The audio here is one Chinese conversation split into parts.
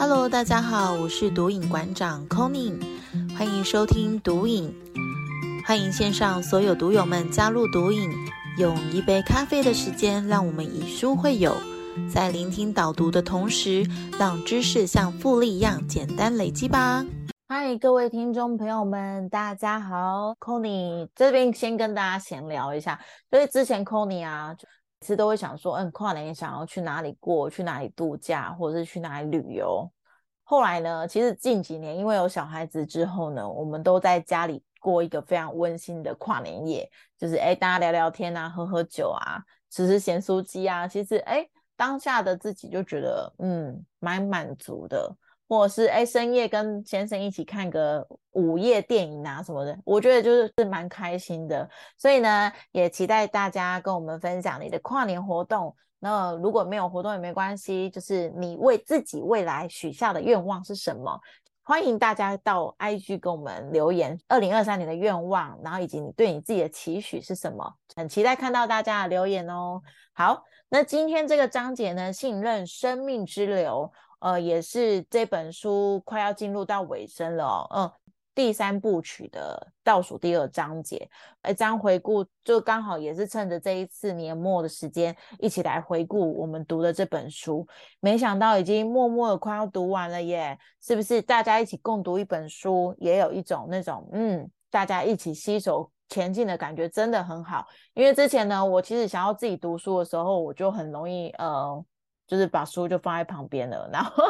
Hello，大家好，我是毒瘾馆长 Conny，欢迎收听毒瘾，欢迎线上所有毒友们加入毒瘾，用一杯咖啡的时间，让我们以书会友，在聆听导读的同时，让知识像复利一样简单累积吧。嗨，各位听众朋友们，大家好 c o n y 这边先跟大家闲聊一下，所以之前 Conny 啊。每次都会想说，嗯，跨年想要去哪里过，去哪里度假，或者是去哪里旅游。后来呢，其实近几年因为有小孩子之后呢，我们都在家里过一个非常温馨的跨年夜，就是哎，大家聊聊天啊，喝喝酒啊，吃吃咸酥鸡啊。其实哎，当下的自己就觉得，嗯，蛮满足的。或者是哎深夜跟先生一起看个午夜电影啊什么的，我觉得就是是蛮开心的。所以呢，也期待大家跟我们分享你的跨年活动。那如果没有活动也没关系，就是你为自己未来许下的愿望是什么？欢迎大家到 IG 跟我们留言，二零二三年的愿望，然后以及你对你自己的期许是什么？很期待看到大家的留言哦。好，那今天这个章节呢，信任生命之流。呃，也是这本书快要进入到尾声了，嗯，第三部曲的倒数第二章节，哎，这样回顾就刚好也是趁着这一次年末的时间，一起来回顾我们读的这本书。没想到已经默默的快要读完了耶，是不是？大家一起共读一本书，也有一种那种嗯，大家一起携手前进的感觉，真的很好。因为之前呢，我其实想要自己读书的时候，我就很容易呃。就是把书就放在旁边了，然后，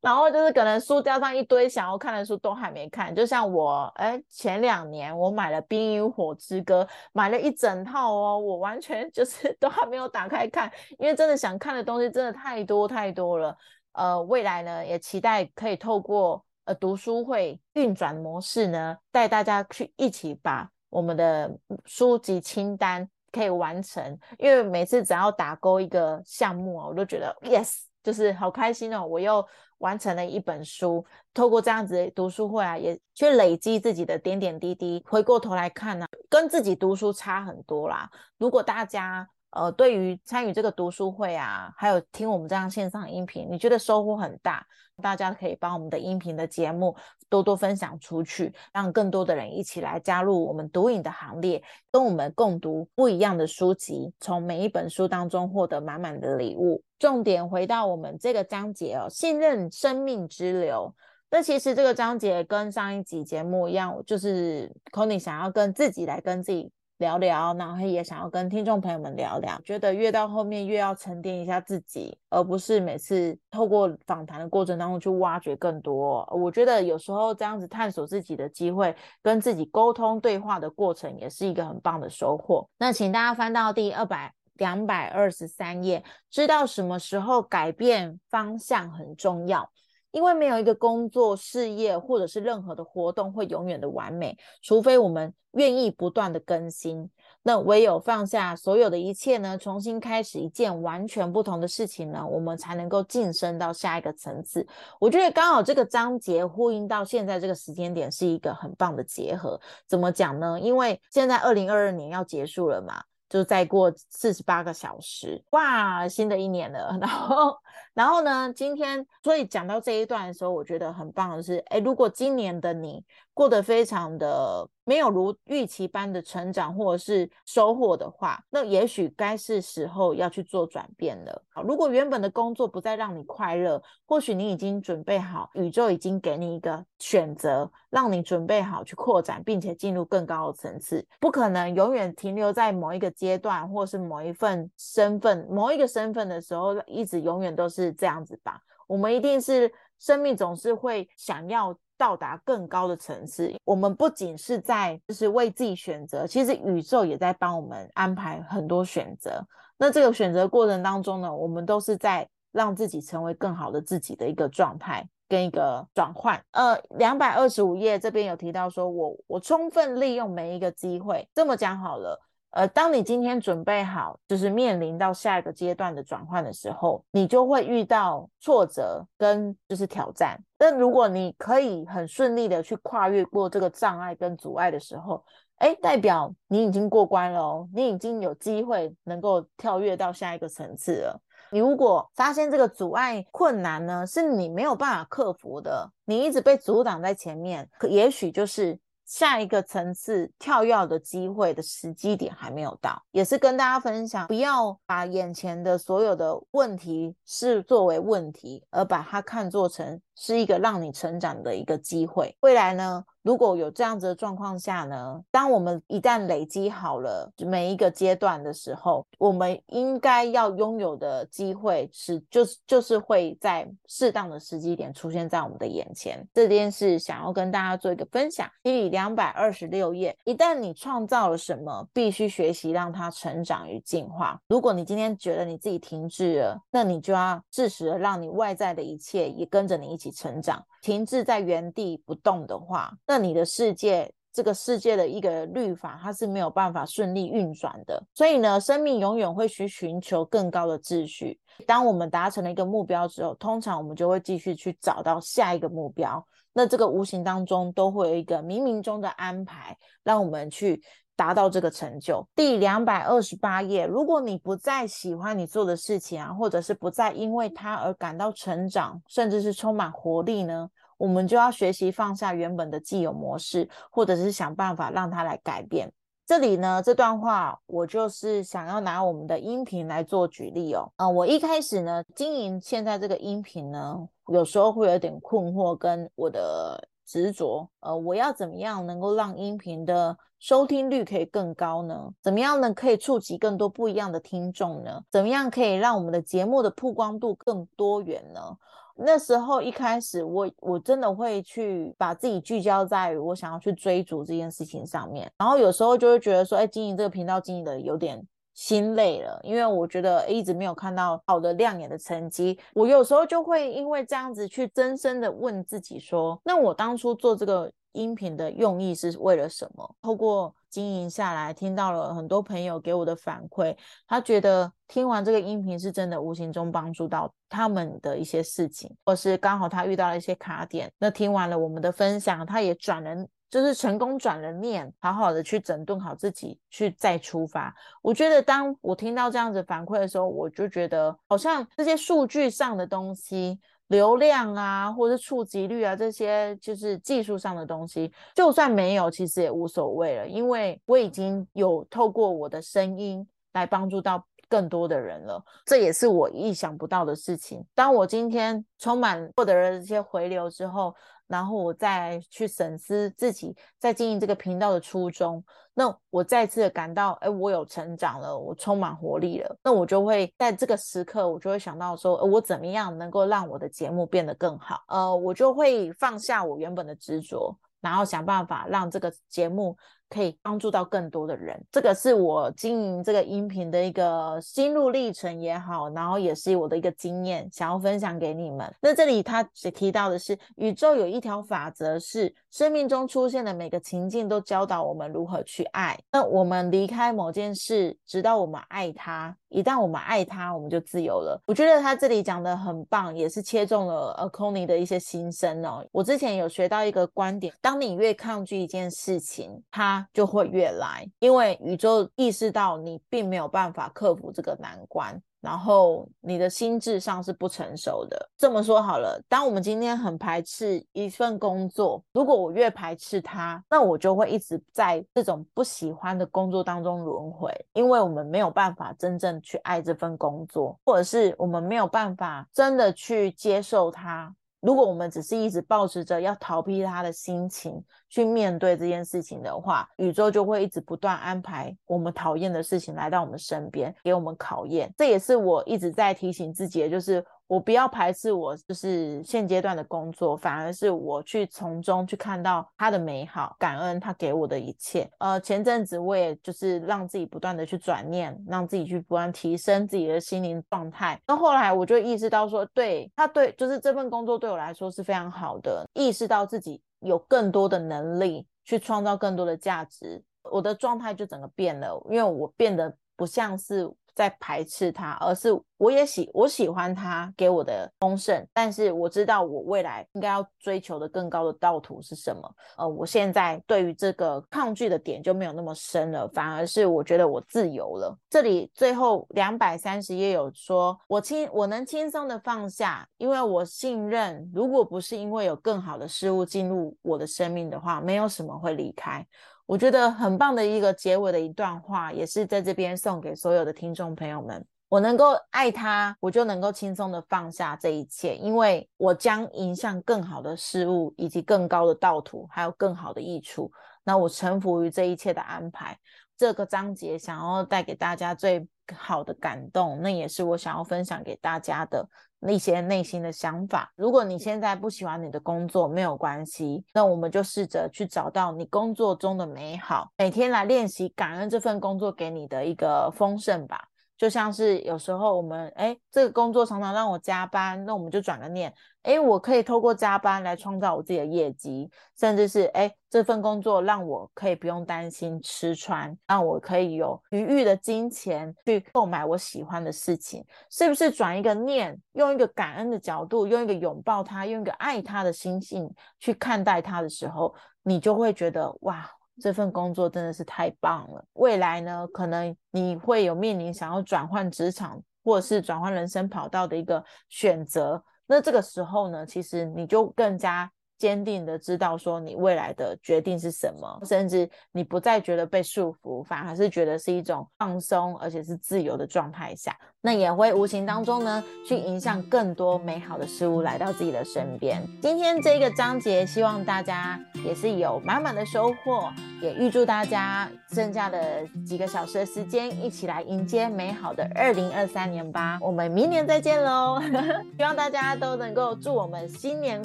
然后就是可能书架上一堆想要看的书都还没看，就像我，哎，前两年我买了《冰与火之歌》，买了一整套哦，我完全就是都还没有打开看，因为真的想看的东西真的太多太多了。呃，未来呢，也期待可以透过呃读书会运转模式呢，带大家去一起把我们的书籍清单。可以完成，因为每次只要打勾一个项目啊，我都觉得 yes，就是好开心哦！我又完成了一本书。透过这样子读书会啊，也去累积自己的点点滴滴。回过头来看呢，跟自己读书差很多啦。如果大家呃对于参与这个读书会啊，还有听我们这样线上音频，你觉得收获很大？大家可以把我们的音频的节目多多分享出去，让更多的人一起来加入我们读影的行列，跟我们共读不一样的书籍，从每一本书当中获得满满的礼物。重点回到我们这个章节哦，信任生命之流。那其实这个章节跟上一集节目一样，就是 Conny 想要跟自己来跟自己。聊聊，然后也想要跟听众朋友们聊聊，觉得越到后面越要沉淀一下自己，而不是每次透过访谈的过程当中去挖掘更多。我觉得有时候这样子探索自己的机会，跟自己沟通对话的过程，也是一个很棒的收获。那请大家翻到第二百两百二十三页，知道什么时候改变方向很重要。因为没有一个工作、事业或者是任何的活动会永远的完美，除非我们愿意不断的更新。那唯有放下所有的一切呢，重新开始一件完全不同的事情呢，我们才能够晋升到下一个层次。我觉得刚好这个章节呼应到现在这个时间点是一个很棒的结合。怎么讲呢？因为现在二零二二年要结束了嘛。就再过四十八个小时，哇，新的一年了。然后，然后呢？今天，所以讲到这一段的时候，我觉得很棒的是，哎，如果今年的你过得非常的。没有如预期般的成长或者是收获的话，那也许该是时候要去做转变了。好，如果原本的工作不再让你快乐，或许你已经准备好，宇宙已经给你一个选择，让你准备好去扩展，并且进入更高的层次。不可能永远停留在某一个阶段，或是某一份身份、某一个身份的时候，一直永远都是这样子吧。我们一定是生命总是会想要。到达更高的层次，我们不仅是在就是为自己选择，其实宇宙也在帮我们安排很多选择。那这个选择过程当中呢，我们都是在让自己成为更好的自己的一个状态跟一个转换。呃，两百二十五页这边有提到说，我我充分利用每一个机会，这么讲好了。呃，当你今天准备好，就是面临到下一个阶段的转换的时候，你就会遇到挫折跟就是挑战。但如果你可以很顺利的去跨越过这个障碍跟阻碍的时候，哎，代表你已经过关了哦，你已经有机会能够跳跃到下一个层次了。你如果发现这个阻碍困难呢，是你没有办法克服的，你一直被阻挡在前面，可也许就是。下一个层次跳跃的机会的时机点还没有到，也是跟大家分享，不要把眼前的所有的问题视作为问题，而把它看作成是一个让你成长的一个机会。未来呢？如果有这样子的状况下呢，当我们一旦累积好了每一个阶段的时候，我们应该要拥有的机会是，就是就是会在适当的时机点出现在我们的眼前。这件事想要跟大家做一个分享。第两百二十六页，一旦你创造了什么，必须学习让它成长与进化。如果你今天觉得你自己停滞了，那你就要适时的让你外在的一切也跟着你一起成长。停滞在原地不动的话，那你的世界，这个世界的一个律法，它是没有办法顺利运转的。所以呢，生命永远会去寻求更高的秩序。当我们达成了一个目标之后，通常我们就会继续去找到下一个目标。那这个无形当中都会有一个冥冥中的安排，让我们去。达到这个成就。第两百二十八页，如果你不再喜欢你做的事情啊，或者是不再因为它而感到成长，甚至是充满活力呢，我们就要学习放下原本的既有模式，或者是想办法让它来改变。这里呢，这段话我就是想要拿我们的音频来做举例哦。啊，我一开始呢经营现在这个音频呢，有时候会有点困惑，跟我的执着。呃，我要怎么样能够让音频的收听率可以更高呢？怎么样呢？可以触及更多不一样的听众呢？怎么样可以让我们的节目的曝光度更多元呢？那时候一开始，我我真的会去把自己聚焦在我想要去追逐这件事情上面，然后有时候就会觉得说，哎，经营这个频道经营的有点心累了，因为我觉得一直没有看到好的亮眼的成绩。我有时候就会因为这样子去真深的问自己说，那我当初做这个。音频的用意是为了什么？透过经营下来，听到了很多朋友给我的反馈，他觉得听完这个音频是真的无形中帮助到他们的一些事情，或是刚好他遇到了一些卡点，那听完了我们的分享，他也转了，就是成功转了念，好好的去整顿好自己，去再出发。我觉得当我听到这样子反馈的时候，我就觉得好像这些数据上的东西。流量啊，或者触及率啊，这些就是技术上的东西，就算没有，其实也无所谓了，因为我已经有透过我的声音来帮助到更多的人了，这也是我意想不到的事情。当我今天充满获得了这些回流之后。然后我再去审视自己在经营这个频道的初衷，那我再次的感到，哎，我有成长了，我充满活力了，那我就会在这个时刻，我就会想到说，我怎么样能够让我的节目变得更好？呃，我就会放下我原本的执着，然后想办法让这个节目。可以帮助到更多的人，这个是我经营这个音频的一个心路历程也好，然后也是我的一个经验，想要分享给你们。那这里他只提到的是，宇宙有一条法则，是生命中出现的每个情境都教导我们如何去爱。那我们离开某件事，直到我们爱它。一旦我们爱他，我们就自由了。我觉得他这里讲的很棒，也是切中了呃 c o n y 的一些心声哦。我之前有学到一个观点，当你越抗拒一件事情，它就会越来，因为宇宙意识到你并没有办法克服这个难关。然后你的心智上是不成熟的。这么说好了，当我们今天很排斥一份工作，如果我越排斥它，那我就会一直在这种不喜欢的工作当中轮回，因为我们没有办法真正去爱这份工作，或者是我们没有办法真的去接受它。如果我们只是一直保持着要逃避他的心情去面对这件事情的话，宇宙就会一直不断安排我们讨厌的事情来到我们身边，给我们考验。这也是我一直在提醒自己的，就是。我不要排斥我就是现阶段的工作，反而是我去从中去看到他的美好，感恩他给我的一切。呃，前阵子我也就是让自己不断的去转念，让自己去不断提升自己的心灵状态。那后来我就意识到说，对他对，就是这份工作对我来说是非常好的，意识到自己有更多的能力去创造更多的价值，我的状态就整个变了，因为我变得不像是。在排斥他，而是我也喜我喜欢他给我的丰盛，但是我知道我未来应该要追求的更高的道途是什么。呃，我现在对于这个抗拒的点就没有那么深了，反而是我觉得我自由了。这里最后两百三十页有说，我轻我能轻松的放下，因为我信任，如果不是因为有更好的事物进入我的生命的话，没有什么会离开。我觉得很棒的一个结尾的一段话，也是在这边送给所有的听众朋友们。我能够爱他，我就能够轻松的放下这一切，因为我将迎向更好的事物，以及更高的道途，还有更好的益处。那我臣服于这一切的安排。这个章节想要带给大家最好的感动，那也是我想要分享给大家的。那些内心的想法。如果你现在不喜欢你的工作，没有关系，那我们就试着去找到你工作中的美好，每天来练习感恩这份工作给你的一个丰盛吧。就像是有时候我们哎，这个工作常常让我加班，那我们就转个念，哎，我可以透过加班来创造我自己的业绩，甚至是哎，这份工作让我可以不用担心吃穿，让我可以有余裕的金钱去购买我喜欢的事情，是不是转一个念，用一个感恩的角度，用一个拥抱他，用一个爱他的心性去看待他的时候，你就会觉得哇。这份工作真的是太棒了。未来呢，可能你会有面临想要转换职场或者是转换人生跑道的一个选择。那这个时候呢，其实你就更加坚定的知道说你未来的决定是什么，甚至你不再觉得被束缚，反而是觉得是一种放松而且是自由的状态下。那也会无形当中呢，去影响更多美好的事物来到自己的身边。今天这个章节，希望大家也是有满满的收获，也预祝大家剩下的几个小时的时间，一起来迎接美好的二零二三年吧。我们明年再见喽！希望大家都能够祝我们新年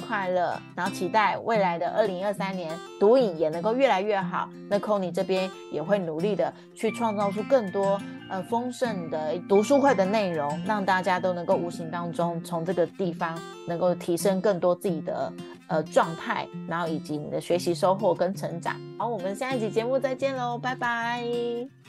快乐，然后期待未来的二零二三年读影也能够越来越好。那 c o n y 这边也会努力的去创造出更多。呃，丰盛的读书会的内容，让大家都能够无形当中从这个地方能够提升更多自己的呃状态，然后以及你的学习收获跟成长。好，我们下一集节目再见喽，拜拜。